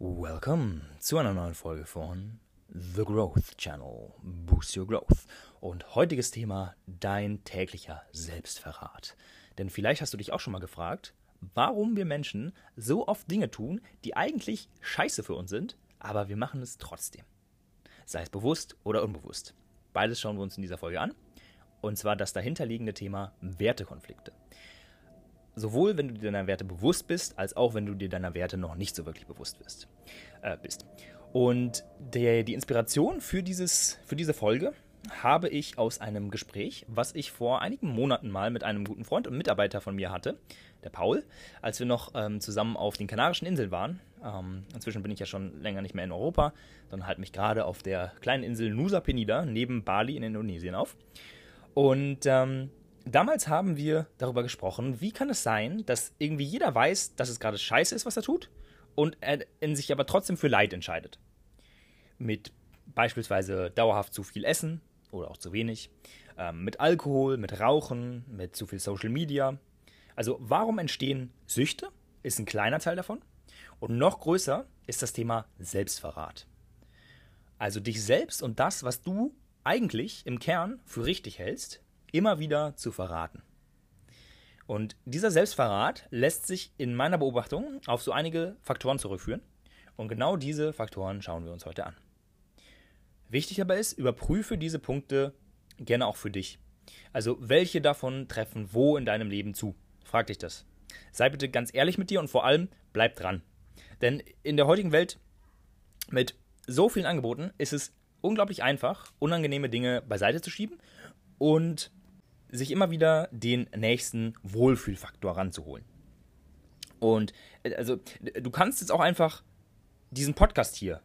Welcome zu einer neuen Folge von The Growth Channel. Boost Your Growth. Und heutiges Thema dein täglicher Selbstverrat. Denn vielleicht hast du dich auch schon mal gefragt, warum wir Menschen so oft Dinge tun, die eigentlich scheiße für uns sind, aber wir machen es trotzdem. Sei es bewusst oder unbewusst. Beides schauen wir uns in dieser Folge an. Und zwar das dahinterliegende Thema Wertekonflikte sowohl wenn du dir deiner Werte bewusst bist, als auch wenn du dir deiner Werte noch nicht so wirklich bewusst bist. Äh, bist. Und der, die Inspiration für, dieses, für diese Folge habe ich aus einem Gespräch, was ich vor einigen Monaten mal mit einem guten Freund und Mitarbeiter von mir hatte, der Paul, als wir noch ähm, zusammen auf den Kanarischen Inseln waren. Ähm, inzwischen bin ich ja schon länger nicht mehr in Europa, sondern halte mich gerade auf der kleinen Insel Nusa Penida neben Bali in Indonesien auf. Und ähm, damals haben wir darüber gesprochen, wie kann es sein, dass irgendwie jeder weiß, dass es gerade scheiße ist, was er tut, und er sich aber trotzdem für Leid entscheidet. Mit beispielsweise dauerhaft zu viel Essen oder auch zu wenig, ähm, mit Alkohol, mit Rauchen, mit zu viel Social Media. Also warum entstehen Süchte? Ist ein kleiner Teil davon. Und noch größer ist das Thema Selbstverrat. Also dich selbst und das, was du eigentlich im Kern für richtig hältst, immer wieder zu verraten. Und dieser Selbstverrat lässt sich in meiner Beobachtung auf so einige Faktoren zurückführen. Und genau diese Faktoren schauen wir uns heute an. Wichtig aber ist, überprüfe diese Punkte gerne auch für dich. Also welche davon treffen wo in deinem Leben zu? Frag dich das. Sei bitte ganz ehrlich mit dir und vor allem bleib dran. Denn in der heutigen Welt mit so vielen Angeboten ist es unglaublich einfach, unangenehme Dinge beiseite zu schieben und sich immer wieder den nächsten Wohlfühlfaktor ranzuholen. Und äh, also du kannst jetzt auch einfach diesen Podcast hier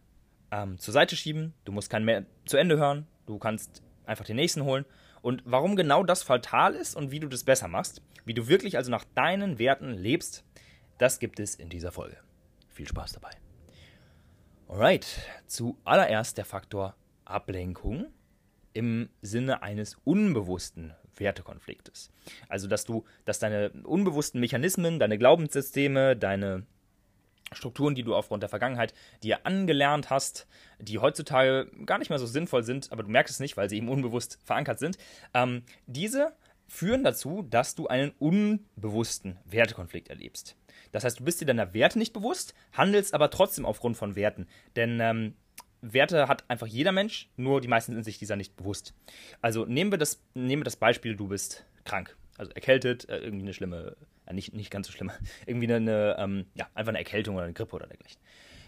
ähm, zur Seite schieben. Du musst keinen mehr zu Ende hören. Du kannst einfach den nächsten holen. Und warum genau das fatal ist und wie du das besser machst, wie du wirklich also nach deinen Werten lebst, das gibt es in dieser Folge. Viel Spaß dabei. Alright, zuallererst der Faktor Ablenkung im Sinne eines unbewussten Wertekonfliktes. Also, dass du, dass deine unbewussten Mechanismen, deine Glaubenssysteme, deine Strukturen, die du aufgrund der Vergangenheit dir angelernt hast, die heutzutage gar nicht mehr so sinnvoll sind, aber du merkst es nicht, weil sie eben unbewusst verankert sind, ähm, diese führen dazu, dass du einen unbewussten Wertekonflikt erlebst. Das heißt, du bist dir deiner Werte nicht bewusst, handelst aber trotzdem aufgrund von Werten. Denn ähm, Werte hat einfach jeder Mensch, nur die meisten sind sich dieser nicht bewusst. Also nehmen wir das, nehmen wir das Beispiel, du bist krank, also erkältet, äh, irgendwie eine schlimme, äh, nicht, nicht ganz so schlimme, irgendwie eine, ähm, ja, einfach eine Erkältung oder eine Grippe oder dergleichen.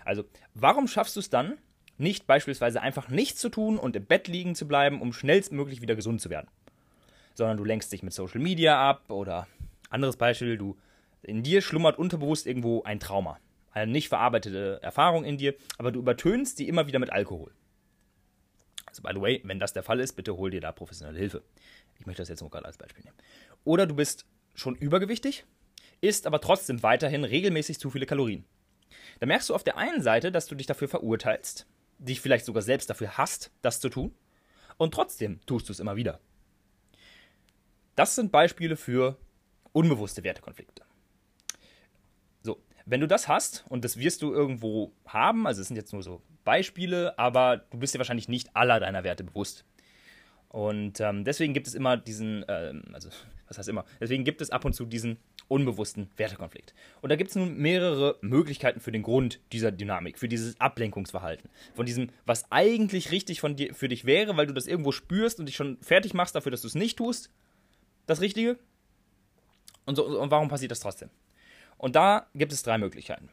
Also, warum schaffst du es dann, nicht beispielsweise einfach nichts zu tun und im Bett liegen zu bleiben, um schnellstmöglich wieder gesund zu werden? Sondern du lenkst dich mit Social Media ab oder anderes Beispiel, du in dir schlummert unterbewusst irgendwo ein Trauma eine nicht verarbeitete Erfahrung in dir, aber du übertönst die immer wieder mit Alkohol. Also, by the way, wenn das der Fall ist, bitte hol dir da professionelle Hilfe. Ich möchte das jetzt nur gerade als Beispiel nehmen. Oder du bist schon übergewichtig, isst aber trotzdem weiterhin regelmäßig zu viele Kalorien. Da merkst du auf der einen Seite, dass du dich dafür verurteilst, dich vielleicht sogar selbst dafür hast, das zu tun, und trotzdem tust du es immer wieder. Das sind Beispiele für unbewusste Wertekonflikte. Wenn du das hast, und das wirst du irgendwo haben, also es sind jetzt nur so Beispiele, aber du bist dir wahrscheinlich nicht aller deiner Werte bewusst. Und ähm, deswegen gibt es immer diesen, ähm, also was heißt immer, deswegen gibt es ab und zu diesen unbewussten Wertekonflikt. Und da gibt es nun mehrere Möglichkeiten für den Grund dieser Dynamik, für dieses Ablenkungsverhalten. Von diesem, was eigentlich richtig von dir, für dich wäre, weil du das irgendwo spürst und dich schon fertig machst dafür, dass du es nicht tust, das Richtige. Und, so, und warum passiert das trotzdem? Und da gibt es drei Möglichkeiten.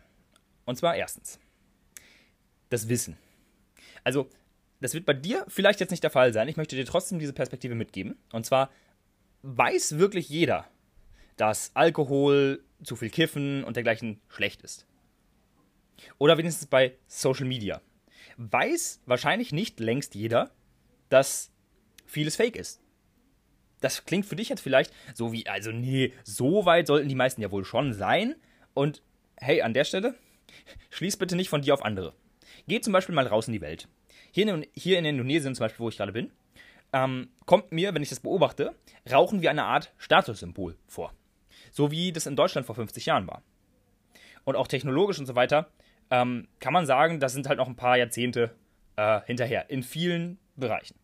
Und zwar erstens, das Wissen. Also, das wird bei dir vielleicht jetzt nicht der Fall sein. Ich möchte dir trotzdem diese Perspektive mitgeben. Und zwar weiß wirklich jeder, dass Alkohol, zu viel Kiffen und dergleichen schlecht ist. Oder wenigstens bei Social Media. Weiß wahrscheinlich nicht längst jeder, dass vieles Fake ist das klingt für dich jetzt vielleicht so wie, also nee, so weit sollten die meisten ja wohl schon sein. Und hey, an der Stelle, schließ bitte nicht von dir auf andere. Geh zum Beispiel mal raus in die Welt. Hier in, hier in Indonesien zum Beispiel, wo ich gerade bin, ähm, kommt mir, wenn ich das beobachte, Rauchen wie eine Art Statussymbol vor. So wie das in Deutschland vor 50 Jahren war. Und auch technologisch und so weiter ähm, kann man sagen, das sind halt noch ein paar Jahrzehnte äh, hinterher. In vielen Bereichen.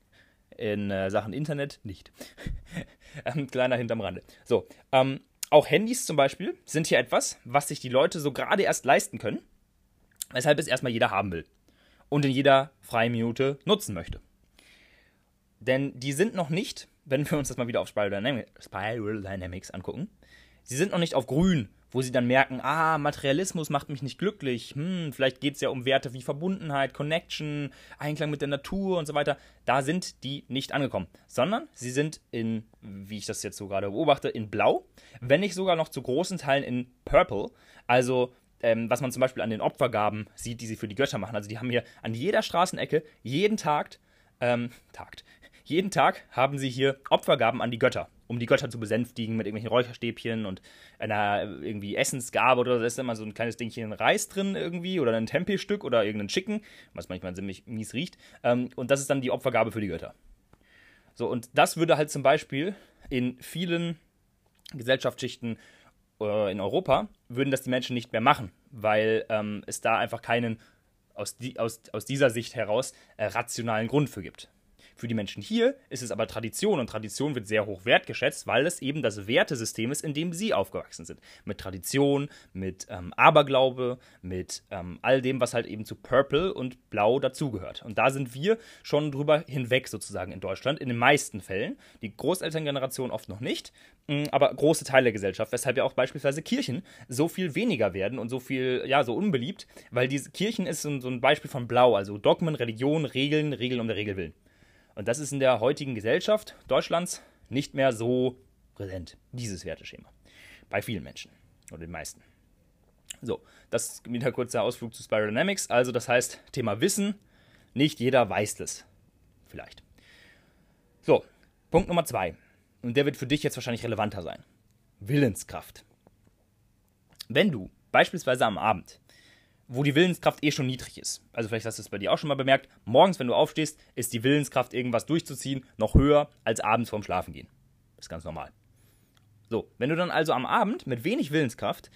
In äh, Sachen Internet nicht. ähm, kleiner hinterm Rande. So, ähm, auch Handys zum Beispiel sind hier etwas, was sich die Leute so gerade erst leisten können, weshalb es erstmal jeder haben will und in jeder freien Minute nutzen möchte. Denn die sind noch nicht, wenn wir uns das mal wieder auf Spiral Dynamics, Spiral Dynamics angucken, sie sind noch nicht auf grün, wo sie dann merken, ah, Materialismus macht mich nicht glücklich, hm, vielleicht geht es ja um Werte wie Verbundenheit, Connection, Einklang mit der Natur und so weiter. Da sind die nicht angekommen, sondern sie sind in, wie ich das jetzt so gerade beobachte, in Blau, wenn nicht sogar noch zu großen Teilen in Purple, also ähm, was man zum Beispiel an den Opfergaben sieht, die sie für die Götter machen. Also die haben hier an jeder Straßenecke, jeden Tag, ähm, Tag, jeden Tag haben sie hier Opfergaben an die Götter, um die Götter zu besänftigen mit irgendwelchen Räucherstäbchen und einer irgendwie Essensgabe oder da ist immer so ein kleines Dingchen Reis drin irgendwie oder ein Tempelstück oder irgendein Chicken, was manchmal ziemlich mies riecht. Ähm, und das ist dann die Opfergabe für die Götter. So, und das würde halt zum Beispiel in vielen Gesellschaftsschichten äh, in Europa würden das die Menschen nicht mehr machen, weil ähm, es da einfach keinen aus, die, aus, aus dieser Sicht heraus äh, rationalen Grund für gibt. Für die Menschen hier ist es aber Tradition und Tradition wird sehr hoch wertgeschätzt, weil es eben das Wertesystem ist, in dem sie aufgewachsen sind. Mit Tradition, mit ähm, Aberglaube, mit ähm, all dem, was halt eben zu Purple und Blau dazugehört. Und da sind wir schon drüber hinweg sozusagen in Deutschland, in den meisten Fällen. Die Großelterngeneration oft noch nicht, mm, aber große Teile der Gesellschaft, weshalb ja auch beispielsweise Kirchen so viel weniger werden und so viel, ja, so unbeliebt, weil diese Kirchen ist so, so ein Beispiel von Blau, also Dogmen, Religion, Regeln, Regeln um der Regel willen. Und das ist in der heutigen Gesellschaft Deutschlands nicht mehr so präsent, dieses Werteschema. Bei vielen Menschen oder den meisten. So, das ist wieder kurzer Ausflug zu Spiral Dynamics. Also, das heißt, Thema Wissen, nicht jeder weiß es. Vielleicht. So, Punkt Nummer zwei. Und der wird für dich jetzt wahrscheinlich relevanter sein. Willenskraft. Wenn du beispielsweise am Abend wo die Willenskraft eh schon niedrig ist. Also vielleicht hast du es bei dir auch schon mal bemerkt. Morgens, wenn du aufstehst, ist die Willenskraft, irgendwas durchzuziehen, noch höher als abends vorm Schlafengehen. Ist ganz normal. So, wenn du dann also am Abend mit wenig Willenskraft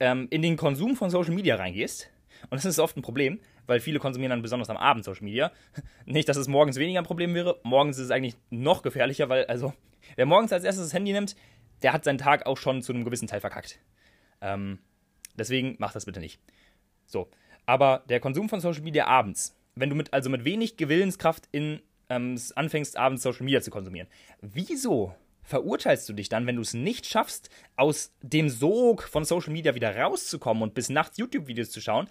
ähm, in den Konsum von Social Media reingehst, und das ist oft ein Problem, weil viele konsumieren dann besonders am Abend Social Media. Nicht, dass es morgens weniger ein Problem wäre, morgens ist es eigentlich noch gefährlicher, weil also wer morgens als erstes das Handy nimmt, der hat seinen Tag auch schon zu einem gewissen Teil verkackt. Ähm, deswegen mach das bitte nicht. So. Aber der Konsum von Social Media abends, wenn du mit, also mit wenig Gewillenskraft in, ähm, anfängst, abends Social Media zu konsumieren, wieso verurteilst du dich dann, wenn du es nicht schaffst, aus dem Sog von Social Media wieder rauszukommen und bis nachts YouTube-Videos zu schauen,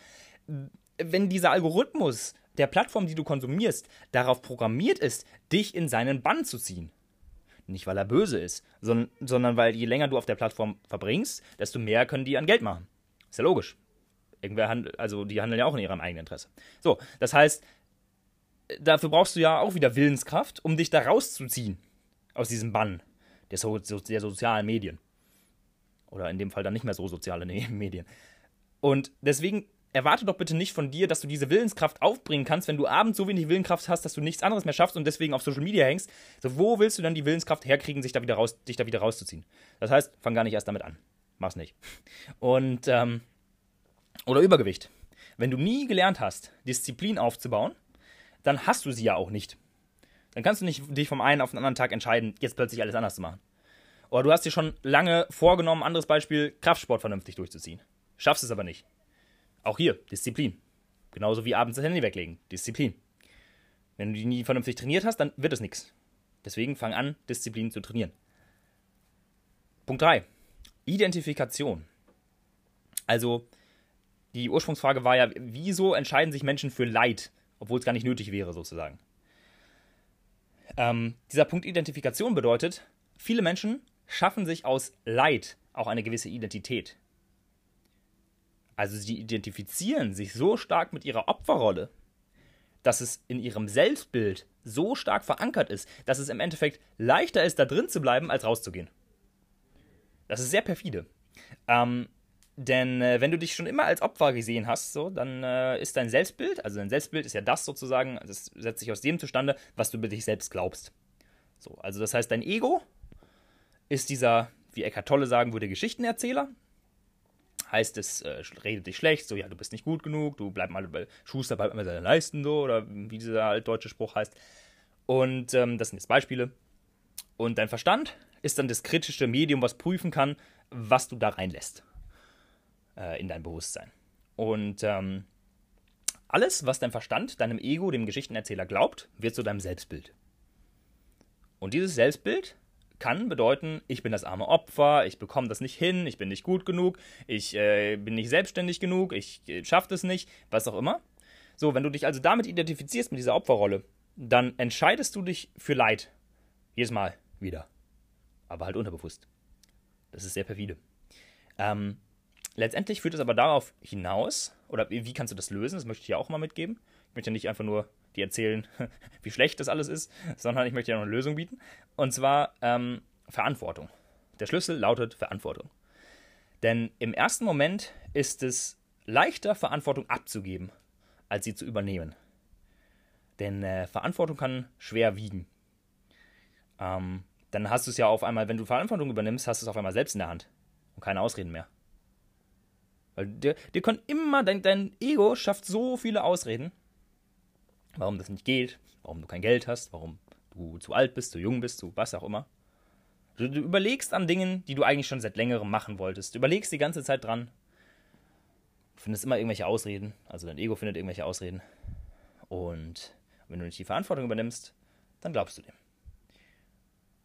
wenn dieser Algorithmus der Plattform, die du konsumierst, darauf programmiert ist, dich in seinen Bann zu ziehen? Nicht, weil er böse ist, sondern, sondern weil je länger du auf der Plattform verbringst, desto mehr können die an Geld machen. Ist ja logisch. Irgendwer handelt, also die handeln ja auch in ihrem eigenen Interesse. So, das heißt, dafür brauchst du ja auch wieder Willenskraft, um dich da rauszuziehen aus diesem Bann der, so, der sozialen Medien. Oder in dem Fall dann nicht mehr so soziale Medien. Und deswegen erwarte doch bitte nicht von dir, dass du diese Willenskraft aufbringen kannst, wenn du abends so wenig Willenskraft hast, dass du nichts anderes mehr schaffst und deswegen auf Social Media hängst. So, wo willst du dann die Willenskraft herkriegen, sich da wieder raus, dich da wieder rauszuziehen? Das heißt, fang gar nicht erst damit an. Mach's nicht. Und ähm, oder Übergewicht. Wenn du nie gelernt hast, Disziplin aufzubauen, dann hast du sie ja auch nicht. Dann kannst du nicht dich vom einen auf den anderen Tag entscheiden, jetzt plötzlich alles anders zu machen. Oder du hast dir schon lange vorgenommen, anderes Beispiel, Kraftsport vernünftig durchzuziehen. Schaffst es aber nicht. Auch hier, Disziplin. Genauso wie abends das Handy weglegen. Disziplin. Wenn du die nie vernünftig trainiert hast, dann wird es nichts. Deswegen fang an, Disziplin zu trainieren. Punkt 3. Identifikation. Also, die Ursprungsfrage war ja, wieso entscheiden sich Menschen für Leid, obwohl es gar nicht nötig wäre, sozusagen. Ähm, dieser Punkt Identifikation bedeutet, viele Menschen schaffen sich aus Leid auch eine gewisse Identität. Also sie identifizieren sich so stark mit ihrer Opferrolle, dass es in ihrem Selbstbild so stark verankert ist, dass es im Endeffekt leichter ist, da drin zu bleiben, als rauszugehen. Das ist sehr perfide. Ähm, denn äh, wenn du dich schon immer als Opfer gesehen hast, so, dann äh, ist dein Selbstbild, also dein Selbstbild ist ja das sozusagen, das setzt sich aus dem zustande, was du über dich selbst glaubst. So, also das heißt, dein Ego ist dieser, wie Eckhart Tolle sagen würde, Geschichtenerzähler. heißt es, äh, redet dich schlecht, so, ja, du bist nicht gut genug, du bleib mal bei Schuster, bleib mal seine Leisten, so, oder wie dieser altdeutsche Spruch heißt. Und ähm, das sind jetzt Beispiele. Und dein Verstand ist dann das kritische Medium, was prüfen kann, was du da reinlässt äh, in dein Bewusstsein. Und ähm, alles, was dein Verstand, deinem Ego, dem Geschichtenerzähler glaubt, wird zu deinem Selbstbild. Und dieses Selbstbild kann bedeuten, ich bin das arme Opfer, ich bekomme das nicht hin, ich bin nicht gut genug, ich äh, bin nicht selbstständig genug, ich äh, schaffe das nicht, was auch immer. So, wenn du dich also damit identifizierst mit dieser Opferrolle, dann entscheidest du dich für Leid. Jedes Mal wieder. Aber halt unterbewusst. Das ist sehr perfide. Ähm, letztendlich führt es aber darauf hinaus, oder wie kannst du das lösen? Das möchte ich dir auch mal mitgeben. Ich möchte ja nicht einfach nur dir erzählen, wie schlecht das alles ist, sondern ich möchte dir noch eine Lösung bieten. Und zwar ähm, Verantwortung. Der Schlüssel lautet Verantwortung. Denn im ersten Moment ist es leichter, Verantwortung abzugeben, als sie zu übernehmen. Denn äh, Verantwortung kann schwer wiegen. Ähm, dann hast du es ja auf einmal, wenn du Verantwortung übernimmst, hast du es auf einmal selbst in der Hand und keine Ausreden mehr. Weil dir, dir können immer, dein, dein Ego schafft so viele Ausreden, warum das nicht geht, warum du kein Geld hast, warum du zu alt bist, zu jung bist, zu was auch immer. Du, du überlegst an Dingen, die du eigentlich schon seit längerem machen wolltest. Du überlegst die ganze Zeit dran. Du findest immer irgendwelche Ausreden. Also dein Ego findet irgendwelche Ausreden. Und wenn du nicht die Verantwortung übernimmst, dann glaubst du dem.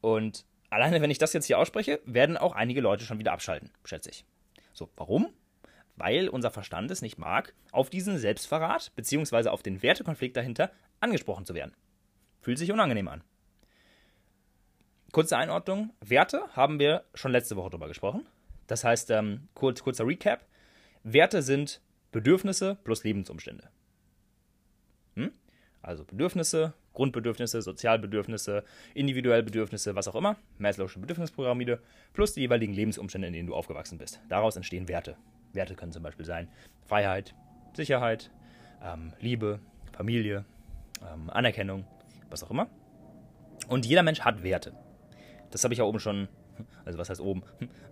Und alleine, wenn ich das jetzt hier ausspreche, werden auch einige Leute schon wieder abschalten, schätze ich. So, warum? Weil unser Verstand es nicht mag, auf diesen Selbstverrat bzw. auf den Wertekonflikt dahinter angesprochen zu werden. Fühlt sich unangenehm an. Kurze Einordnung: Werte haben wir schon letzte Woche drüber gesprochen. Das heißt, ähm, kurz, kurzer Recap: Werte sind Bedürfnisse plus Lebensumstände. Hm? Also Bedürfnisse, Grundbedürfnisse, Sozialbedürfnisse, individuelle Bedürfnisse, was auch immer, Maslow'sche Bedürfnispyramide, plus die jeweiligen Lebensumstände, in denen du aufgewachsen bist. Daraus entstehen Werte. Werte können zum Beispiel sein Freiheit, Sicherheit, ähm, Liebe, Familie, ähm, Anerkennung, was auch immer. Und jeder Mensch hat Werte. Das habe ich ja oben schon, also was heißt oben?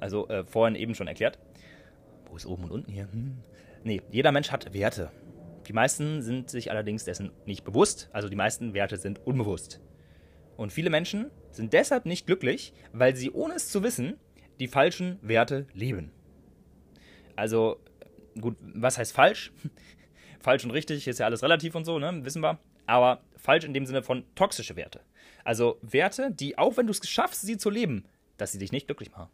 Also äh, vorhin eben schon erklärt. Wo ist oben und unten hier? Hm. Nee, jeder Mensch hat Werte. Die meisten sind sich allerdings dessen nicht bewusst, also die meisten Werte sind unbewusst. Und viele Menschen sind deshalb nicht glücklich, weil sie ohne es zu wissen die falschen Werte leben. Also, gut, was heißt falsch? falsch und richtig ist ja alles relativ und so, ne? Wissen wir. Aber falsch in dem Sinne von toxische Werte. Also Werte, die, auch wenn du es schaffst, sie zu leben, dass sie dich nicht glücklich machen.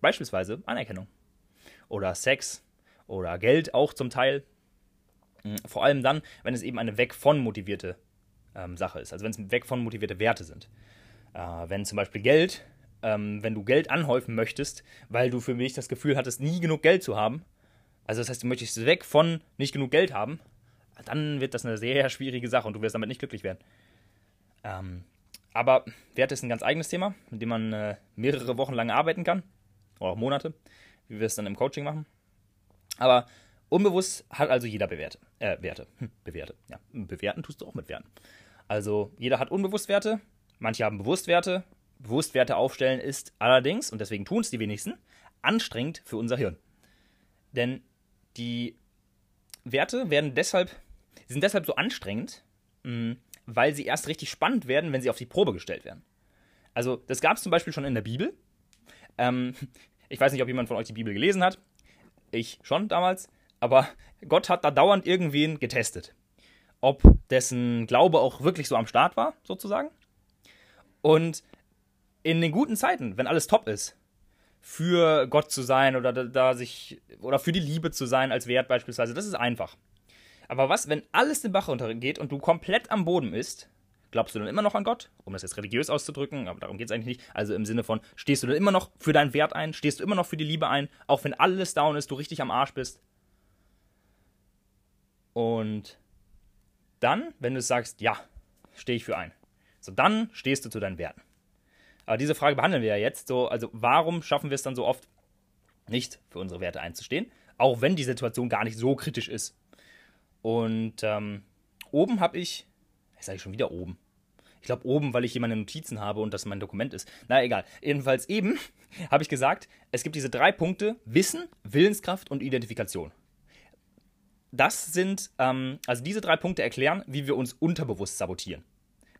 Beispielsweise Anerkennung. Oder Sex. Oder Geld auch zum Teil. Hm, vor allem dann, wenn es eben eine weg von motivierte ähm, Sache ist. Also wenn es weg von motivierte Werte sind. Äh, wenn zum Beispiel Geld, ähm, wenn du Geld anhäufen möchtest, weil du für mich das Gefühl hattest, nie genug Geld zu haben, also das heißt, du möchtest weg von nicht genug Geld haben, dann wird das eine sehr schwierige Sache und du wirst damit nicht glücklich werden. Ähm, aber Werte ist ein ganz eigenes Thema, mit dem man äh, mehrere Wochen lang arbeiten kann, oder auch Monate, wie wir es dann im Coaching machen. Aber Unbewusst hat also jeder Bewerte. Äh, Werte. Hm, bewerte. Ja, bewerten tust du auch mit Werten. Also jeder hat unbewusst Werte, manche haben bewusst Werte. Bewusst Werte aufstellen ist allerdings, und deswegen tun es die wenigsten, anstrengend für unser Hirn. Denn die Werte werden deshalb, sind deshalb so anstrengend, mh, hm, weil sie erst richtig spannend werden, wenn sie auf die Probe gestellt werden. Also, das gab es zum Beispiel schon in der Bibel. Ähm, ich weiß nicht, ob jemand von euch die Bibel gelesen hat. Ich schon damals. Aber Gott hat da dauernd irgendwen getestet. Ob dessen Glaube auch wirklich so am Start war, sozusagen. Und in den guten Zeiten, wenn alles top ist, für Gott zu sein oder da sich oder für die Liebe zu sein als Wert beispielsweise, das ist einfach. Aber was, wenn alles den Bach runtergeht und du komplett am Boden bist, glaubst du dann immer noch an Gott? Um das jetzt religiös auszudrücken, aber darum geht es eigentlich nicht. Also im Sinne von, stehst du dann immer noch für deinen Wert ein? Stehst du immer noch für die Liebe ein? Auch wenn alles down ist, du richtig am Arsch bist? Und dann, wenn du sagst, ja, stehe ich für ein, so dann stehst du zu deinen Werten. Aber diese Frage behandeln wir ja jetzt so, also warum schaffen wir es dann so oft nicht für unsere Werte einzustehen, auch wenn die Situation gar nicht so kritisch ist. Und ähm, oben habe ich, jetzt sage ich schon wieder oben. Ich glaube oben, weil ich hier meine Notizen habe und das mein Dokument ist. Na egal. Jedenfalls eben habe ich gesagt, es gibt diese drei Punkte: Wissen, Willenskraft und Identifikation. Das sind, ähm, also diese drei Punkte erklären, wie wir uns unterbewusst sabotieren.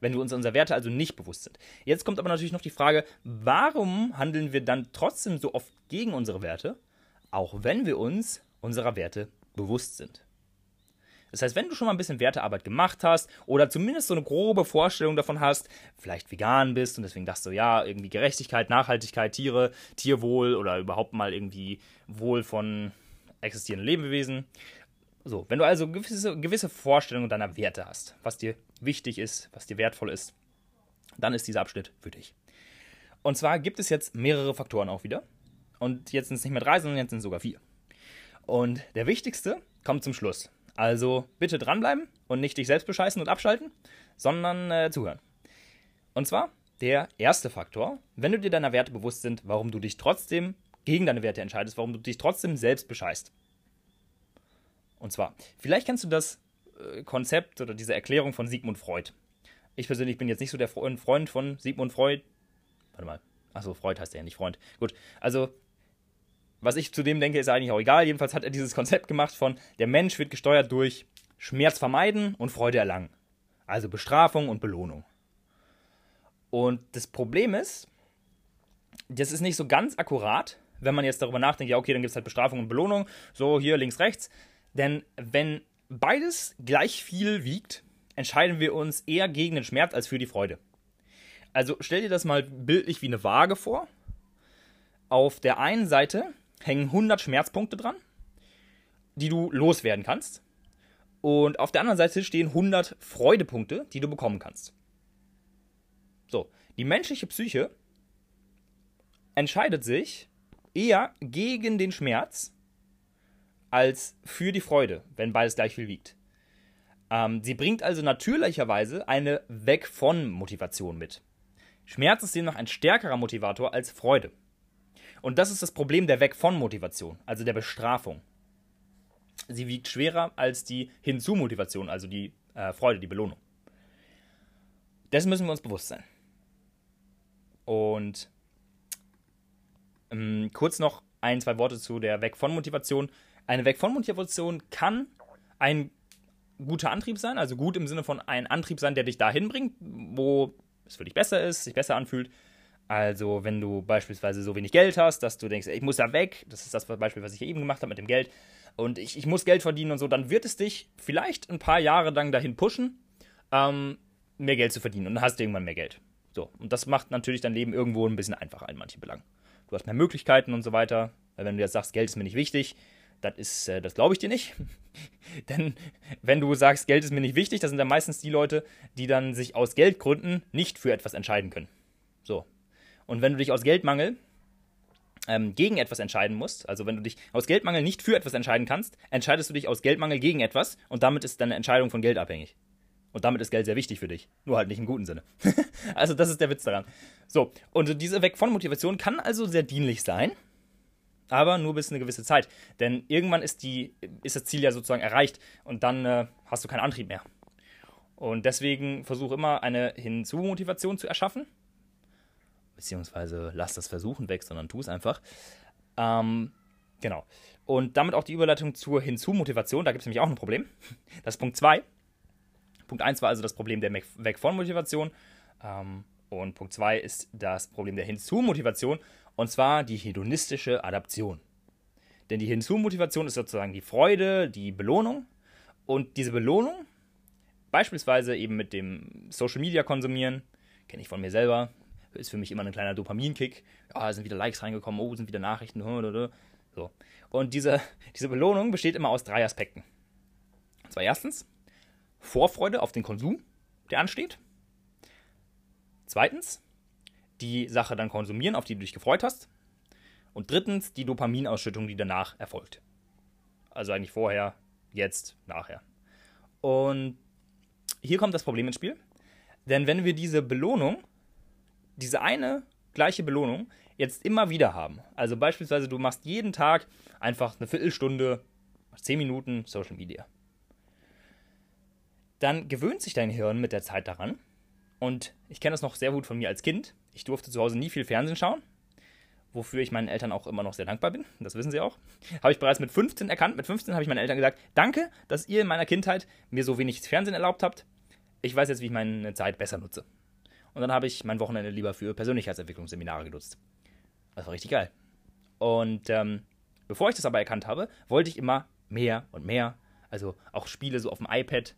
Wenn wir uns unserer Werte also nicht bewusst sind. Jetzt kommt aber natürlich noch die Frage, warum handeln wir dann trotzdem so oft gegen unsere Werte, auch wenn wir uns unserer Werte bewusst sind? Das heißt, wenn du schon mal ein bisschen Wertearbeit gemacht hast oder zumindest so eine grobe Vorstellung davon hast, vielleicht vegan bist und deswegen dachtest du, ja, irgendwie Gerechtigkeit, Nachhaltigkeit, Tiere, Tierwohl oder überhaupt mal irgendwie Wohl von existierenden Lebewesen. So, wenn du also gewisse, gewisse Vorstellungen deiner Werte hast, was dir wichtig ist, was dir wertvoll ist, dann ist dieser Abschnitt für dich. Und zwar gibt es jetzt mehrere Faktoren auch wieder. Und jetzt sind es nicht mehr drei, sondern jetzt sind es sogar vier. Und der wichtigste kommt zum Schluss. Also bitte dranbleiben und nicht dich selbst bescheißen und abschalten, sondern äh, zuhören. Und zwar der erste Faktor, wenn du dir deiner Werte bewusst sind, warum du dich trotzdem gegen deine Werte entscheidest, warum du dich trotzdem selbst bescheißt. Und zwar, vielleicht kennst du das Konzept oder diese Erklärung von Sigmund Freud. Ich persönlich bin jetzt nicht so der Freund von Sigmund Freud. Warte mal. Achso, Freud heißt er ja nicht Freund. Gut, also was ich zu dem denke, ist eigentlich auch egal. Jedenfalls hat er dieses Konzept gemacht von, der Mensch wird gesteuert durch Schmerz vermeiden und Freude erlangen. Also Bestrafung und Belohnung. Und das Problem ist, das ist nicht so ganz akkurat, wenn man jetzt darüber nachdenkt, ja, okay, dann gibt es halt Bestrafung und Belohnung, so hier links, rechts. Denn wenn beides gleich viel wiegt, entscheiden wir uns eher gegen den Schmerz als für die Freude. Also stell dir das mal bildlich wie eine Waage vor. Auf der einen Seite hängen 100 Schmerzpunkte dran, die du loswerden kannst. Und auf der anderen Seite stehen 100 Freudepunkte, die du bekommen kannst. So, die menschliche Psyche entscheidet sich eher gegen den Schmerz als für die Freude, wenn beides gleich viel wiegt. Ähm, sie bringt also natürlicherweise eine Weg von Motivation mit. Schmerz ist demnach ein stärkerer Motivator als Freude. Und das ist das Problem der Weg von Motivation, also der Bestrafung. Sie wiegt schwerer als die Hinzu-Motivation, also die äh, Freude, die Belohnung. Dessen müssen wir uns bewusst sein. Und ähm, kurz noch ein, zwei Worte zu der Weg von Motivation. Eine Weg von Motivation kann ein guter Antrieb sein, also gut im Sinne von ein Antrieb sein, der dich dahin bringt, wo es für dich besser ist, sich besser anfühlt. Also, wenn du beispielsweise so wenig Geld hast, dass du denkst, ich muss da weg, das ist das Beispiel, was ich eben gemacht habe mit dem Geld, und ich, ich muss Geld verdienen und so, dann wird es dich vielleicht ein paar Jahre lang dahin pushen, ähm, mehr Geld zu verdienen. Und dann hast du irgendwann mehr Geld. So, und das macht natürlich dein Leben irgendwo ein bisschen einfacher in manchen Belangen. Du hast mehr Möglichkeiten und so weiter. Weil wenn du jetzt sagst, Geld ist mir nicht wichtig, das ist, äh, das glaube ich dir nicht. Denn wenn du sagst, Geld ist mir nicht wichtig, das sind dann meistens die Leute, die dann sich aus Geldgründen nicht für etwas entscheiden können. So, und wenn du dich aus Geldmangel ähm, gegen etwas entscheiden musst, also wenn du dich aus Geldmangel nicht für etwas entscheiden kannst, entscheidest du dich aus Geldmangel gegen etwas und damit ist deine Entscheidung von Geld abhängig. Und damit ist Geld sehr wichtig für dich. Nur halt nicht im guten Sinne. also das ist der Witz daran. So, und diese Weg von Motivation kann also sehr dienlich sein, aber nur bis eine gewisse Zeit. Denn irgendwann ist, die, ist das Ziel ja sozusagen erreicht und dann äh, hast du keinen Antrieb mehr. Und deswegen versuche immer eine Hinzu-Motivation zu erschaffen beziehungsweise lass das Versuchen weg, sondern tu es einfach. Ähm, genau. Und damit auch die Überleitung zur Hinzu-Motivation. Da gibt es nämlich auch ein Problem. Das ist Punkt 2. Punkt 1 war also das Problem der Weg von Motivation. Ähm, und Punkt 2 ist das Problem der Hinzu-Motivation. Und zwar die hedonistische Adaption. Denn die Hinzu-Motivation ist sozusagen die Freude, die Belohnung. Und diese Belohnung, beispielsweise eben mit dem Social Media konsumieren, kenne ich von mir selber, ist für mich immer ein kleiner Dopaminkick. Ja, sind wieder Likes reingekommen, oh, sind wieder Nachrichten. So. Und diese, diese Belohnung besteht immer aus drei Aspekten. Und zwar erstens Vorfreude auf den Konsum, der ansteht. Zweitens die Sache dann konsumieren, auf die du dich gefreut hast. Und drittens die Dopaminausschüttung, die danach erfolgt. Also eigentlich vorher, jetzt, nachher. Und hier kommt das Problem ins Spiel. Denn wenn wir diese Belohnung diese eine gleiche Belohnung jetzt immer wieder haben. Also beispielsweise, du machst jeden Tag einfach eine Viertelstunde, zehn Minuten Social Media. Dann gewöhnt sich dein Hirn mit der Zeit daran Und ich kenne das noch sehr gut von mir als Kind. Ich durfte zu Hause nie viel Fernsehen schauen, wofür ich meinen Eltern auch immer noch sehr dankbar bin. Das wissen sie auch. Habe ich bereits mit 15 erkannt. Mit 15 habe ich meinen Eltern gesagt, danke, dass ihr in meiner Kindheit mir so wenig Fernsehen erlaubt habt. Ich weiß jetzt, wie ich meine Zeit besser nutze. Und dann habe ich mein Wochenende lieber für Persönlichkeitsentwicklungsseminare genutzt. Das war richtig geil. Und ähm, bevor ich das aber erkannt habe, wollte ich immer mehr und mehr. Also auch Spiele so auf dem iPad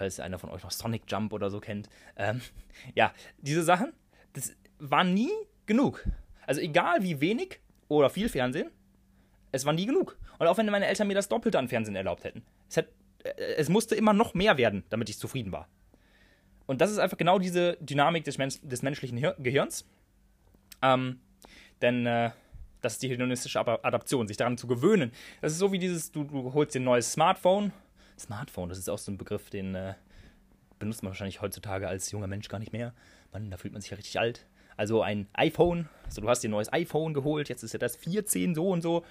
falls einer von euch noch Sonic Jump oder so kennt. Ähm, ja, diese Sachen, das war nie genug. Also egal wie wenig oder viel Fernsehen, es war nie genug. Und auch wenn meine Eltern mir das Doppelte an Fernsehen erlaubt hätten. Es, hat, äh, es musste immer noch mehr werden, damit ich zufrieden war. Und das ist einfach genau diese Dynamik des, Men des menschlichen Hir Gehirns. Ähm, denn äh, das ist die hedonistische Adaption, sich daran zu gewöhnen. Das ist so wie dieses, du, du holst dir ein neues Smartphone Smartphone, das ist auch so ein Begriff, den äh, benutzt man wahrscheinlich heutzutage als junger Mensch gar nicht mehr. Mann, da fühlt man sich ja richtig alt. Also ein iPhone, also du hast dir ein neues iPhone geholt, jetzt ist ja das 14 so und so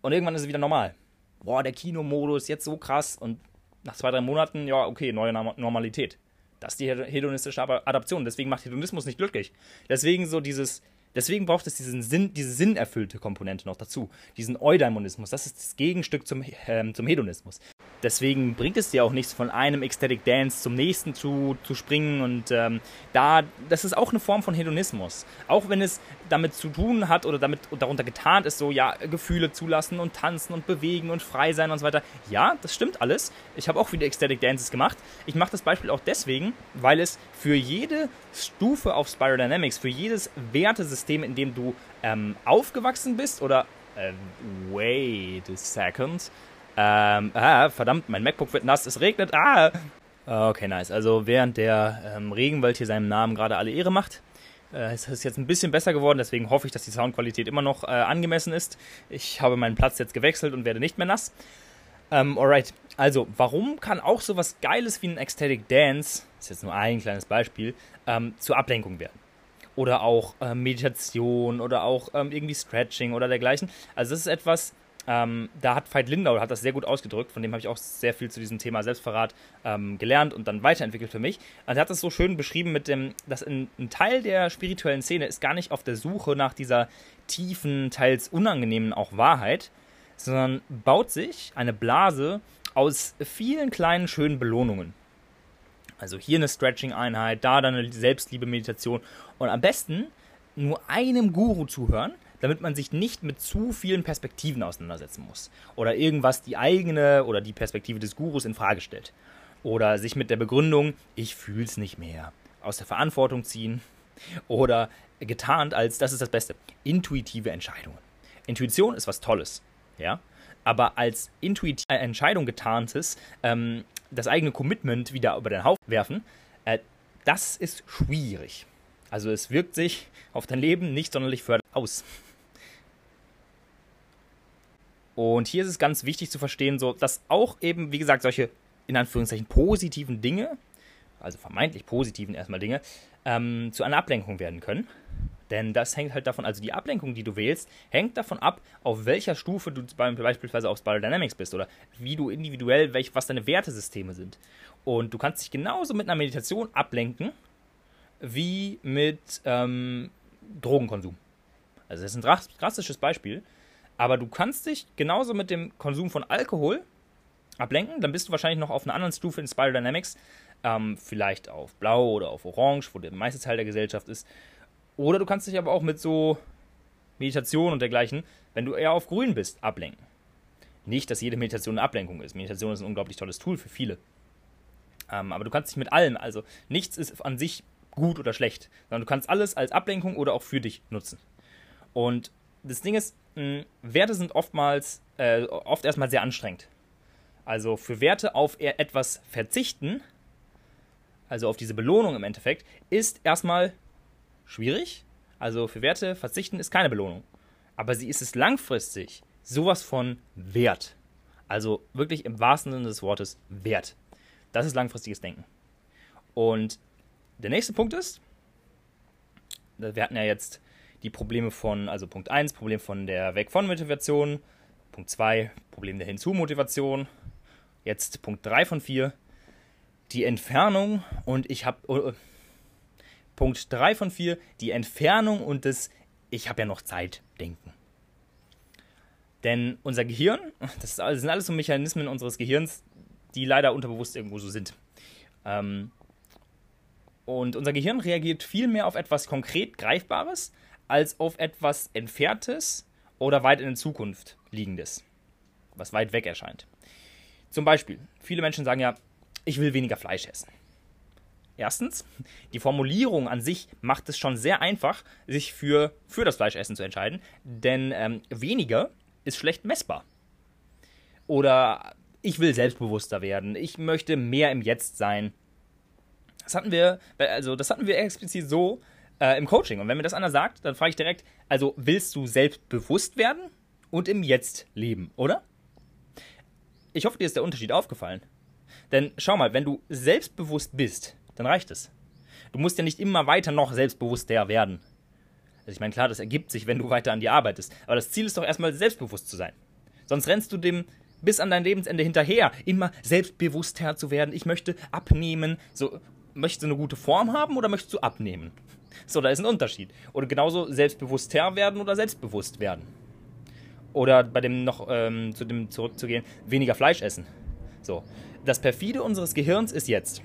und irgendwann ist es wieder normal. Boah, der Kinomodus, jetzt so krass und nach zwei, drei Monaten, ja, okay, neue Normalität. Das ist die hedonistische Adaption. Deswegen macht Hedonismus nicht glücklich. Deswegen so dieses, deswegen braucht es diesen Sinn, diese sinnerfüllte Komponente noch dazu. Diesen Eudaimonismus. Das ist das Gegenstück zum, ähm, zum Hedonismus. Deswegen bringt es dir auch nichts, von einem Ecstatic Dance zum nächsten zu, zu springen. Und ähm, da, das ist auch eine Form von Hedonismus. Auch wenn es damit zu tun hat oder damit darunter getarnt ist, so ja, Gefühle zulassen und tanzen und bewegen und frei sein und so weiter. Ja, das stimmt alles. Ich habe auch viele Ecstatic Dances gemacht. Ich mache das Beispiel auch deswegen, weil es für jede Stufe auf Spiral Dynamics, für jedes Wertesystem, in dem du ähm, aufgewachsen bist oder äh, wait a second ähm, ah, verdammt, mein MacBook wird nass, es regnet, ah! Okay, nice. Also während der ähm, Regenwald hier seinem Namen gerade alle Ehre macht, äh, es ist jetzt ein bisschen besser geworden, deswegen hoffe ich, dass die Soundqualität immer noch äh, angemessen ist. Ich habe meinen Platz jetzt gewechselt und werde nicht mehr nass. Ähm, alright, also warum kann auch sowas Geiles wie ein Ecstatic Dance, ist jetzt nur ein kleines Beispiel, ähm, zur Ablenkung werden? Oder auch äh, Meditation oder auch ähm, irgendwie Stretching oder dergleichen. Also das ist etwas, ähm, da hat Veit Lindau hat das sehr gut ausgedrückt, von dem habe ich auch sehr viel zu diesem Thema Selbstverrat ähm, gelernt und dann weiterentwickelt für mich. Und er hat das so schön beschrieben mit dem, dass ein, ein Teil der spirituellen Szene ist gar nicht auf der Suche nach dieser tiefen, teils unangenehmen auch Wahrheit, sondern baut sich eine Blase aus vielen kleinen, schönen Belohnungen. Also hier eine Stretching-Einheit, da dann eine Selbstliebe-Meditation und am besten nur einem Guru zuhören, damit man sich nicht mit zu vielen Perspektiven auseinandersetzen muss. Oder irgendwas die eigene oder die Perspektive des Gurus in Frage stellt. Oder sich mit der Begründung, ich fühl's nicht mehr, aus der Verantwortung ziehen. Oder getarnt als, das ist das Beste, intuitive Entscheidungen. Intuition ist was Tolles, ja. Aber als intuitive Entscheidung getarntes, ähm, das eigene Commitment wieder über den Haufen werfen, äh, das ist schwierig. Also es wirkt sich auf dein Leben nicht sonderlich förderlich aus. Und hier ist es ganz wichtig zu verstehen, so, dass auch eben, wie gesagt, solche in Anführungszeichen positiven Dinge, also vermeintlich positiven erstmal Dinge, ähm, zu einer Ablenkung werden können. Denn das hängt halt davon, also die Ablenkung, die du wählst, hängt davon ab, auf welcher Stufe du beispielsweise auf Spiral Dynamics bist oder wie du individuell, welch, was deine Wertesysteme sind. Und du kannst dich genauso mit einer Meditation ablenken, wie mit ähm, Drogenkonsum. Also das ist ein drastisches Beispiel. Aber du kannst dich genauso mit dem Konsum von Alkohol ablenken. Dann bist du wahrscheinlich noch auf einer anderen Stufe in Spiral Dynamics. Ähm, vielleicht auf Blau oder auf Orange, wo der meiste Teil der Gesellschaft ist. Oder du kannst dich aber auch mit so Meditation und dergleichen, wenn du eher auf Grün bist, ablenken. Nicht, dass jede Meditation eine Ablenkung ist. Meditation ist ein unglaublich tolles Tool für viele. Ähm, aber du kannst dich mit allem, also nichts ist an sich gut oder schlecht, sondern du kannst alles als Ablenkung oder auch für dich nutzen. Und das Ding ist, mh, Werte sind oftmals, äh, oft erstmal sehr anstrengend. Also für Werte auf etwas verzichten, also auf diese Belohnung im Endeffekt, ist erstmal schwierig. Also für Werte verzichten ist keine Belohnung. Aber sie ist es langfristig sowas von wert. Also wirklich im wahrsten Sinne des Wortes wert. Das ist langfristiges Denken. Und der nächste Punkt ist, wir hatten ja jetzt die Probleme von, also Punkt 1, Problem von der Weg von Motivation, Punkt 2, Problem der Hinzu-Motivation, jetzt Punkt 3 von 4, die Entfernung und ich habe, oh, oh, Punkt 3 von 4, die Entfernung und das Ich habe ja noch Zeit denken. Denn unser Gehirn, das sind alles so Mechanismen unseres Gehirns, die leider unterbewusst irgendwo so sind. Ähm, und unser Gehirn reagiert viel mehr auf etwas konkret Greifbares als auf etwas Entferntes oder weit in der Zukunft liegendes, was weit weg erscheint. Zum Beispiel, viele Menschen sagen ja, ich will weniger Fleisch essen. Erstens, die Formulierung an sich macht es schon sehr einfach, sich für, für das Fleischessen zu entscheiden, denn ähm, weniger ist schlecht messbar. Oder ich will selbstbewusster werden, ich möchte mehr im Jetzt sein. Das hatten wir, also das hatten wir explizit so äh, im Coaching. Und wenn mir das einer sagt, dann frage ich direkt, also willst du selbstbewusst werden und im Jetzt leben, oder? Ich hoffe, dir ist der Unterschied aufgefallen. Denn schau mal, wenn du selbstbewusst bist, dann reicht es. Du musst ja nicht immer weiter noch selbstbewusster werden. Also ich meine, klar, das ergibt sich, wenn du weiter an dir arbeitest. Aber das Ziel ist doch erstmal selbstbewusst zu sein. Sonst rennst du dem bis an dein Lebensende hinterher, immer selbstbewusster zu werden. Ich möchte abnehmen. So, möchtest du eine gute Form haben oder möchtest du abnehmen? So, da ist ein Unterschied. Oder genauso selbstbewusster werden oder selbstbewusst werden. Oder bei dem noch ähm, zu dem zurückzugehen, weniger Fleisch essen. So. Das perfide unseres Gehirns ist jetzt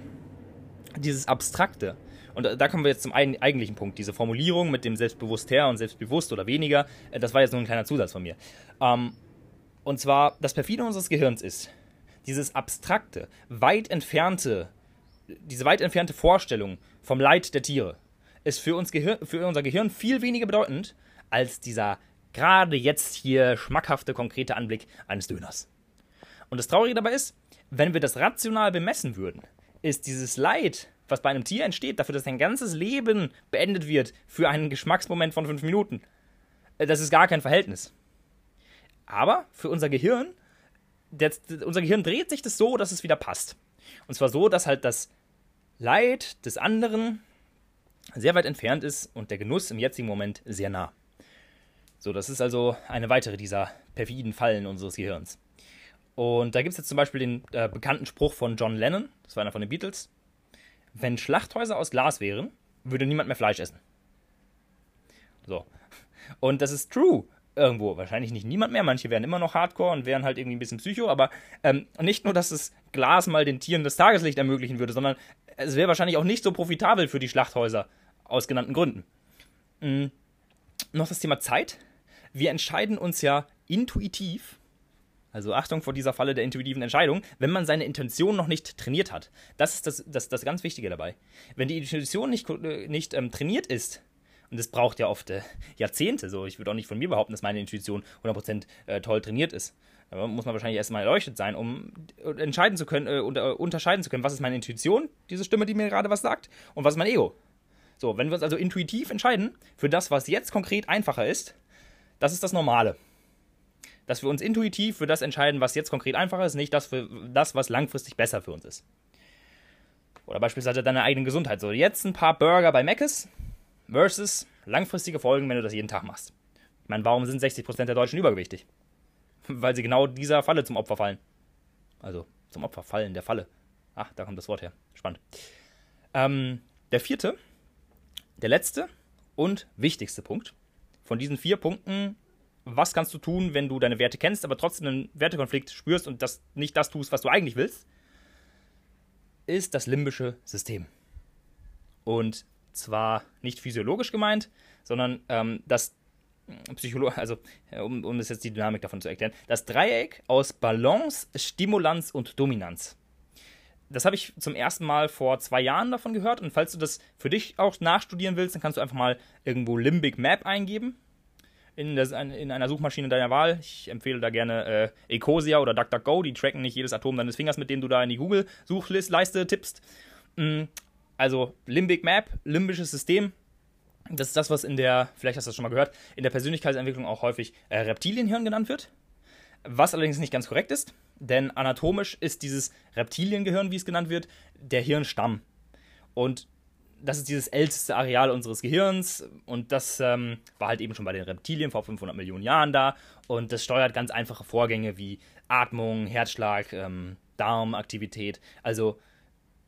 dieses Abstrakte. Und da kommen wir jetzt zum eigentlichen Punkt. Diese Formulierung mit dem selbstbewusster und selbstbewusst oder weniger, äh, das war jetzt nur ein kleiner Zusatz von mir. Ähm, und zwar, das perfide unseres Gehirns ist, dieses abstrakte, weit entfernte, diese weit entfernte Vorstellung vom Leid der Tiere ist für, uns Gehir für unser Gehirn viel weniger bedeutend als dieser gerade jetzt hier schmackhafte, konkrete Anblick eines Döners. Und das Traurige dabei ist, wenn wir das rational bemessen würden, ist dieses Leid, was bei einem Tier entsteht, dafür, dass sein ganzes Leben beendet wird für einen Geschmacksmoment von fünf Minuten, äh, das ist gar kein Verhältnis. Aber für unser Gehirn, das, unser Gehirn dreht sich das so, dass es wieder passt. Und zwar so, dass halt das Leid des anderen sehr weit entfernt ist und der Genuss im jetzigen Moment sehr nah. So, das ist also eine weitere dieser perfiden Fallen unseres Gehirns. Und da gibt es jetzt zum Beispiel den äh, bekannten Spruch von John Lennon, das war einer von den Beatles. Wenn Schlachthäuser aus Glas wären, würde niemand mehr Fleisch essen. So. Und das ist true irgendwo. Wahrscheinlich nicht niemand mehr. Manche wären immer noch Hardcore und wären halt irgendwie ein bisschen Psycho. Aber ähm, nicht nur, dass das Glas mal den Tieren das Tageslicht ermöglichen würde, sondern es wäre wahrscheinlich auch nicht so profitabel für die Schlachthäuser. Aus genannten Gründen. Mhm. Noch das Thema Zeit. Wir entscheiden uns ja intuitiv also Achtung vor dieser Falle der intuitiven Entscheidung, wenn man seine Intention noch nicht trainiert hat. Das ist das, das, das ganz Wichtige dabei. Wenn die Intuition nicht, äh, nicht ähm, trainiert ist, und das braucht ja oft äh, Jahrzehnte, so ich würde auch nicht von mir behaupten, dass meine Intuition 100% äh, toll trainiert ist. Da muss man wahrscheinlich erstmal erleuchtet sein, um äh, entscheiden zu können, äh, unterscheiden zu können, was ist meine Intuition, diese Stimme, die mir gerade was sagt, und was ist mein Ego. So, wenn wir uns also intuitiv entscheiden für das, was jetzt konkret einfacher ist, das ist das Normale dass wir uns intuitiv für das entscheiden, was jetzt konkret einfacher ist, nicht das für das, was langfristig besser für uns ist. Oder beispielsweise deine eigene Gesundheit. So, jetzt ein paar Burger bei Mc's versus langfristige Folgen, wenn du das jeden Tag machst. Ich meine, warum sind 60% der Deutschen übergewichtig? Weil sie genau dieser Falle zum Opfer fallen. Also zum Opfer fallen, der Falle. Ach, da kommt das Wort her. Spannend. Ähm, der vierte, der letzte und wichtigste Punkt von diesen vier Punkten was kannst du tun, wenn du deine Werte kennst, aber trotzdem einen Wertekonflikt spürst und das nicht das tust, was du eigentlich willst, ist das limbische System. Und zwar nicht physiologisch gemeint, sondern ähm, das Psycholo also um, um das jetzt die Dynamik davon zu erklären, das Dreieck aus Balance, Stimulanz und Dominanz. Das habe ich zum ersten Mal vor zwei Jahren davon gehört und falls du das für dich auch nachstudieren willst, dann kannst du einfach mal irgendwo Limbic Map eingeben in, der, in, einer Suchmaschine deiner Wahl. Ich empfehle da gerne äh, Ecosia oder DuckDuckGo. Die tracken nicht jedes Atom deines Fingers, mit dem du da in die Google-Suchleiste tippst. Mm, also Limbic Map, limbisches System. Das ist das, was in der, vielleicht hast du das schon mal gehört, in der Persönlichkeitsentwicklung auch häufig äh, Reptilienhirn genannt wird. Was allerdings nicht ganz korrekt ist, denn anatomisch ist dieses Reptiliengehirn, wie es genannt wird, der Hirnstamm. Und das ist dieses älteste Areal unseres Gehirns und das ähm, war halt eben schon bei den Reptilien vor 500 Millionen Jahren da und das steuert ganz einfache Vorgänge wie Atmung, Herzschlag, ähm, Darmaktivität. Also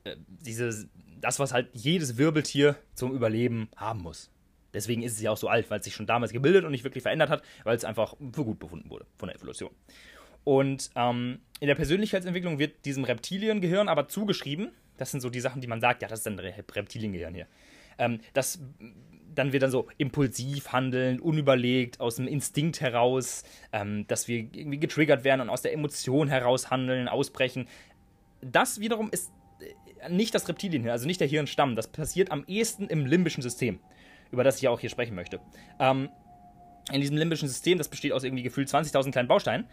äh, diese, das, was halt jedes Wirbeltier zum Überleben haben muss. Deswegen ist es ja auch so alt, weil es sich schon damals gebildet und nicht wirklich verändert hat, weil es einfach für gut befunden wurde von der Evolution. Und ähm, in der Persönlichkeitsentwicklung wird diesem Reptiliengehirn aber zugeschrieben, das sind so die Sachen, die man sagt, ja, das ist ein Reptiliengehirn hier. Ähm, das dann wir dann so impulsiv handeln, unüberlegt, aus dem Instinkt heraus, ähm, dass wir irgendwie getriggert werden und aus der Emotion heraus handeln, ausbrechen. Das wiederum ist äh, nicht das Reptilienhirn, also nicht der Hirnstamm. Das passiert am ehesten im limbischen System, über das ich ja auch hier sprechen möchte. Ähm, in diesem limbischen System, das besteht aus irgendwie gefühlt 20.000 kleinen Bausteinen,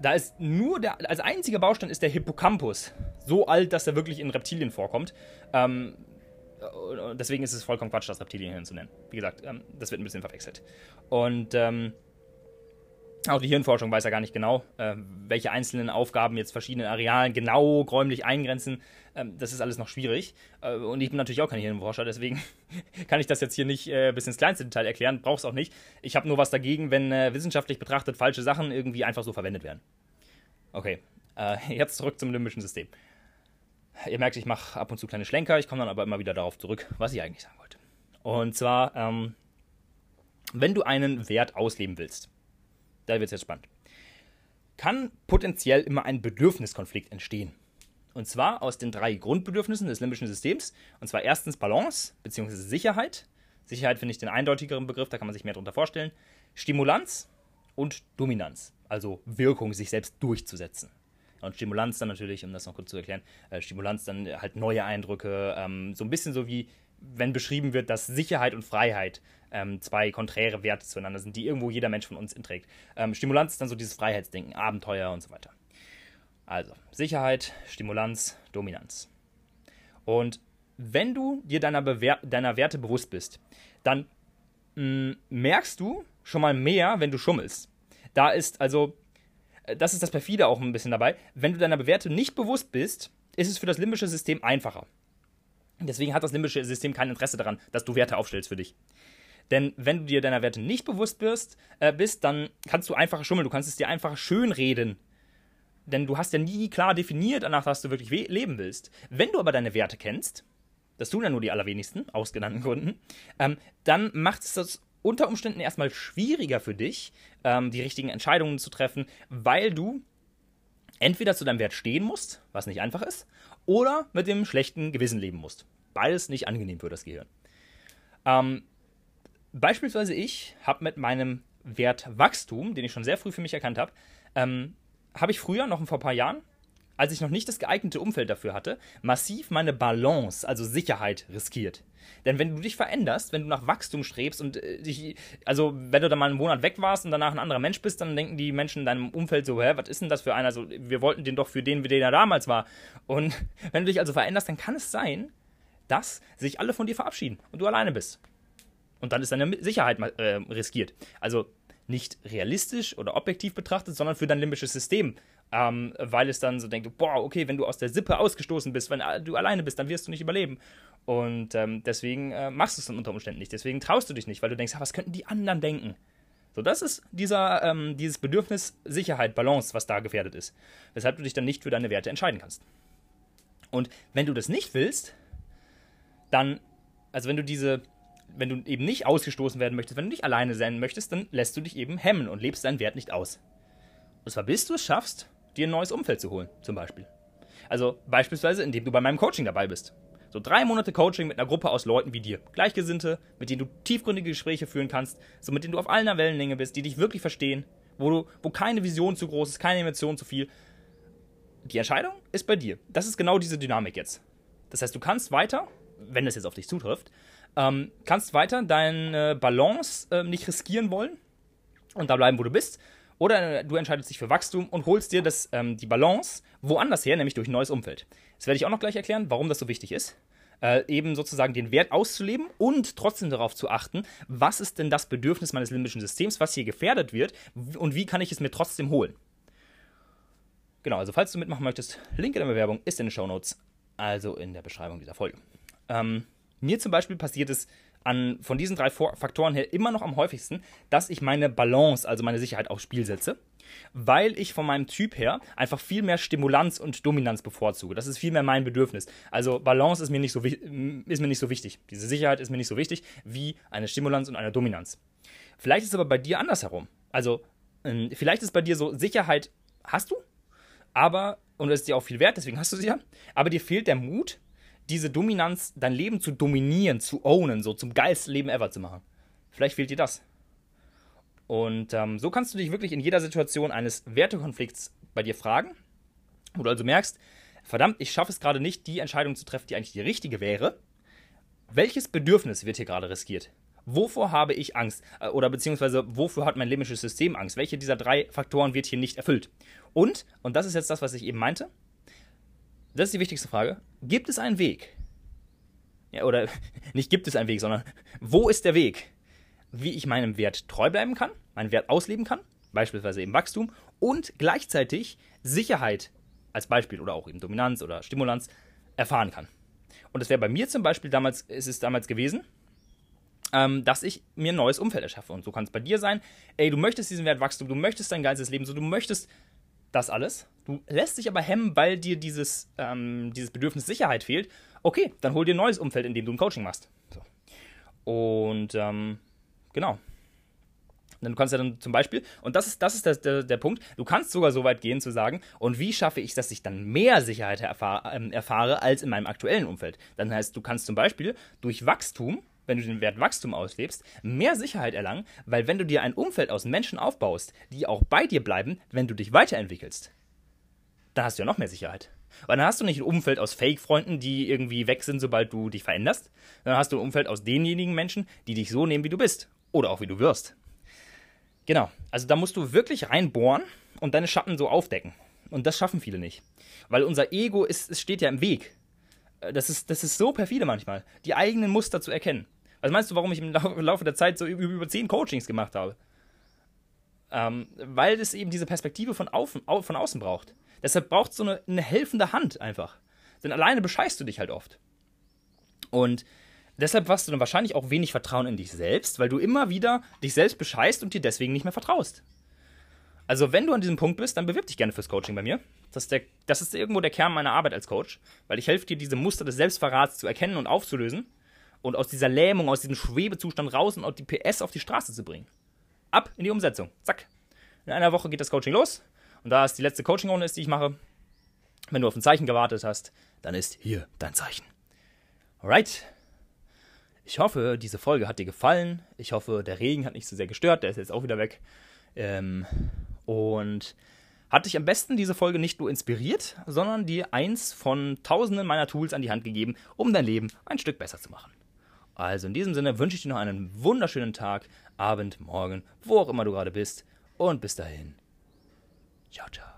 da ist nur der, als einziger Baustein ist der Hippocampus. So alt, dass er wirklich in Reptilien vorkommt. Ähm, deswegen ist es vollkommen Quatsch, das Reptilienhirn zu nennen. Wie gesagt, ähm, das wird ein bisschen verwechselt. Und ähm, auch die Hirnforschung weiß ja gar nicht genau, äh, welche einzelnen Aufgaben jetzt verschiedene Arealen genau räumlich eingrenzen. Ähm, das ist alles noch schwierig. Äh, und ich bin natürlich auch kein Hirnforscher, deswegen kann ich das jetzt hier nicht äh, bis ins kleinste Detail erklären. Brauch's auch nicht. Ich habe nur was dagegen, wenn wissenschaftlich betrachtet falsche Sachen irgendwie einfach so verwendet werden. Okay, jetzt zurück zum limbischen System. Ihr merkt, ich mache ab und zu kleine Schlenker, ich komme dann aber immer wieder darauf zurück, was ich eigentlich sagen wollte. Und zwar, ähm, wenn du einen Wert ausleben willst, da wird es jetzt spannend, kann potenziell immer ein Bedürfniskonflikt entstehen. Und zwar aus den drei Grundbedürfnissen des limbischen Systems. Und zwar erstens Balance bzw. Sicherheit. Sicherheit finde ich den eindeutigeren Begriff, da kann man sich mehr darunter vorstellen. Stimulanz und Dominanz, also Wirkung, sich selbst durchzusetzen. Und Stimulanz dann natürlich, um das noch kurz zu erklären, äh, Stimulanz dann halt neue Eindrücke, ähm, so ein bisschen so wie wenn beschrieben wird, dass Sicherheit und Freiheit ähm, zwei konträre Werte zueinander sind, die irgendwo jeder Mensch von uns inträgt. Ähm, Stimulanz ist dann so dieses Freiheitsdenken, Abenteuer und so weiter. Also Sicherheit, Stimulanz, Dominanz. Und wenn du dir deiner, Bewer deiner Werte bewusst bist, dann mh, mm, merkst du schon mal mehr, wenn du schummelst. Da ist also, äh, das ist das Perfide auch ein bisschen dabei, wenn du deiner Werte nicht bewusst bist, ist es für das limbische System einfacher. Deswegen hat das limbische System kein Interesse daran, dass du Werte aufstellst für dich. Denn wenn du dir deiner Werte nicht bewusst bist, äh, bist, dann kannst du einfacher schummeln, du kannst es dir einfach schönreden. Denn du hast ja nie klar definiert, danach was du wirklich leben willst. Wenn du aber deine Werte kennst, das tun ja nur die allerwenigsten, aus genannten Gründen, ähm, dann macht es das unter Umständen erstmal schwieriger für dich, ähm, die richtigen Entscheidungen zu treffen, weil du entweder zu deinem Wert stehen musst, was nicht einfach ist, oder mit dem schlechten Gewissen leben musst. Beides nicht angenehm für das Gehirn. Ähm, beispielsweise ich habe mit meinem Wert Wachstum, den ich schon sehr früh für mich erkannt habe, ähm, habe ich früher, noch vor ein paar Jahren, als ich noch nicht das geeignete Umfeld dafür hatte, massiv meine Balance, also Sicherheit, riskiert. Denn wenn du dich veränderst, wenn du nach Wachstum strebst und äh, dich, also wenn du dann mal einen Monat weg warst und danach ein anderer Mensch bist, dann denken die Menschen in deinem Umfeld so, hä, was ist denn das für einer? Also wir wollten den doch für den, wie der damals war. Und wenn du dich also veränderst, dann kann es sein, dass sich alle von dir verabschieden und du alleine bist. Und dann ist deine Sicherheit äh, riskiert. Also nicht realistisch oder objektiv betrachtet, sondern für dein limbisches System. Ähm, weil es dann so denkt, boah, okay, wenn du aus der Sippe ausgestoßen bist, wenn du alleine bist, dann wirst du nicht überleben. Und ähm, deswegen äh, machst du es dann unter Umständen nicht. Deswegen traust du dich nicht, weil du denkst, was könnten die anderen denken? So, das ist dieser, ähm, dieses Bedürfnis Sicherheit, Balance, was da gefährdet ist. Weshalb du dich dann nicht für deine Werte entscheiden kannst. Und wenn du das nicht willst, dann, also wenn du diese wenn du eben nicht ausgestoßen werden möchtest, wenn du nicht alleine sein möchtest, dann lässt du dich eben hemmen und lebst deinen Wert nicht aus. Und zwar bis du es schaffst, dir ein neues Umfeld zu holen, zum Beispiel. Also beispielsweise, indem du bei meinem Coaching dabei bist. So drei Monate Coaching mit einer Gruppe aus Leuten wie dir. Gleichgesinnte, mit denen du tiefgründige Gespräche führen kannst, so mit denen du auf einer Wellenlänge bist, die dich wirklich verstehen, wo, du, wo keine Vision zu groß ist, keine Emotion zu viel. Die Entscheidung ist bei dir. Das ist genau diese Dynamik jetzt. Das heißt, du kannst weiter, wenn es jetzt auf dich zutrifft, ähm, kannst weiter deine Balance äh, nicht riskieren wollen und da bleiben, wo du bist. Oder du entscheidest dich für Wachstum und holst dir das, ähm, die Balance woanders her, nämlich durch ein neues Umfeld. Das werde ich auch noch gleich erklären, warum das so wichtig ist. Äh, eben sozusagen den Wert auszuleben und trotzdem darauf zu achten, was ist denn das Bedürfnis meines limbischen Systems, was hier gefährdet wird und wie kann ich es mir trotzdem holen. Genau, also falls du mitmachen möchtest, Link in der Bewerbung ist in den Show Notes, also in der Beschreibung dieser Folge. Ähm, mir zum Beispiel passiert es an, von diesen drei Faktoren her immer noch am häufigsten, dass ich meine Balance, also meine Sicherheit aufs Spiel setze. weil ich von meinem Typ her einfach viel mehr Stimulanz und Dominanz bevorzuge. Das ist viel mehr mein Bedürfnis. Also Balance ist mir nicht so, ist mir nicht so wichtig. Diese Sicherheit ist mir nicht so wichtig wie eine Stimulanz und eine Dominanz. Vielleicht ist es aber bei dir andersherum. Also ähm, vielleicht ist bei dir so, Sicherheit hast du, aber, und es ist dir auch viel wert, deswegen hast du sie ja, aber dir fehlt der Mut, diese Dominanz, dein Leben zu dominieren, zu ownen, so zum geilsten Leben ever zu machen. Vielleicht fehlt dir das. Und ähm, so kannst du dich wirklich in jeder Situation eines Wertekonflikts bei dir fragen, wo du also merkst, verdammt, ich schaffe es gerade nicht, die Entscheidung zu treffen, die eigentlich die richtige wäre. Welches Bedürfnis wird hier gerade riskiert? Wovor habe ich Angst? Äh, oder beziehungsweise wofür hat mein limbisches System Angst? Welche dieser drei Faktoren wird hier nicht erfüllt? Und, und das ist jetzt das, was ich eben meinte, das ist die wichtigste Frage, gibt es einen Weg? Ja, oder nicht gibt es einen Weg, sondern wo ist der Weg? wie ich meinem Wert treu bleiben kann, meinen Wert ausleben kann, beispielsweise eben Wachstum, und gleichzeitig Sicherheit als Beispiel oder auch eben Dominanz oder Stimulanz erfahren kann. Und das wäre bei mir zum Beispiel damals, ist es damals gewesen, ähm, dass ich mir ein neues Umfeld erschaffe. Und so kann es bei dir sein, ey, du möchtest diesen Wert Wachstum, du möchtest dein geiles Leben, so du möchtest das alles. Du lässt dich aber hemmen, weil dir dieses, ähm, dieses Bedürfnis Sicherheit fehlt. Okay, dann hol dir ein neues Umfeld, in dem du ein Coaching machst. So. Und ähm, Genau. Du kannst ja dann zum Beispiel, und das ist, das ist der, der, der, Punkt, du kannst sogar so weit gehen zu sagen, und wie schaffe ich, dass ich dann mehr Sicherheit erfahre, ähm, erfahre als in meinem aktuellen Umfeld? Dann heißt, du kannst zum Beispiel durch Wachstum, wenn du den Wert Wachstum auslebst, mehr Sicherheit erlangen, weil wenn du dir ein Umfeld aus Menschen aufbaust, die auch bei dir bleiben, wenn du dich weiterentwickelst, dann hast du ja noch mehr Sicherheit. Weil dann hast du nicht ein Umfeld aus Fake-Freunden, die irgendwie weg sind, sobald du dich veränderst. Dann hast du ein Umfeld aus denjenigen Menschen, die dich so nehmen, wie du bist. Oder auch wie du wirst. Genau. Also da musst du wirklich reinbohren und deine Schatten so aufdecken. Und das schaffen viele nicht. Weil unser Ego ist, es steht ja im Weg. Äh, das ist, das ist so perfide manchmal, die eigenen Muster zu erkennen. Was meinst du, warum ich im Laufe der Zeit so über, über zehn Coachings gemacht habe? Ähm, weil es eben diese Perspektive von, auf, von außen braucht. Deshalb braucht es so eine, eine helfende Hand einfach. Denn alleine bescheißt du dich halt oft. Und Deshalb hast du dann wahrscheinlich auch wenig Vertrauen in dich selbst, weil du immer wieder dich selbst bescheißt und dir deswegen nicht mehr vertraust. Also, wenn du an diesem Punkt bist, dann bewirb dich gerne fürs Coaching bei mir. Das ist, der, das ist irgendwo der Kern meiner Arbeit als Coach, weil ich helfe dir, diese Muster des Selbstverrats zu erkennen und aufzulösen und aus dieser Lähmung, aus diesem Schwebezustand raus und die PS auf die Straße zu bringen. Ab in die Umsetzung. Zack. In einer Woche geht das Coaching los und da es die letzte Coaching-Runde ist, die ich mache, wenn du auf ein Zeichen gewartet hast, dann ist hier dein Zeichen. Alright. Ich hoffe, diese Folge hat dir gefallen. Ich hoffe, der Regen hat nicht so sehr gestört. Der ist jetzt auch wieder weg. Ähm, und hat dich am besten diese Folge nicht nur inspiriert, sondern dir eins von tausenden meiner Tools an die Hand gegeben, um dein Leben ein Stück besser zu machen. Also in diesem Sinne wünsche ich dir noch einen wunderschönen Tag, Abend, Morgen, wo auch immer du gerade bist. Und bis dahin. Ciao, ciao.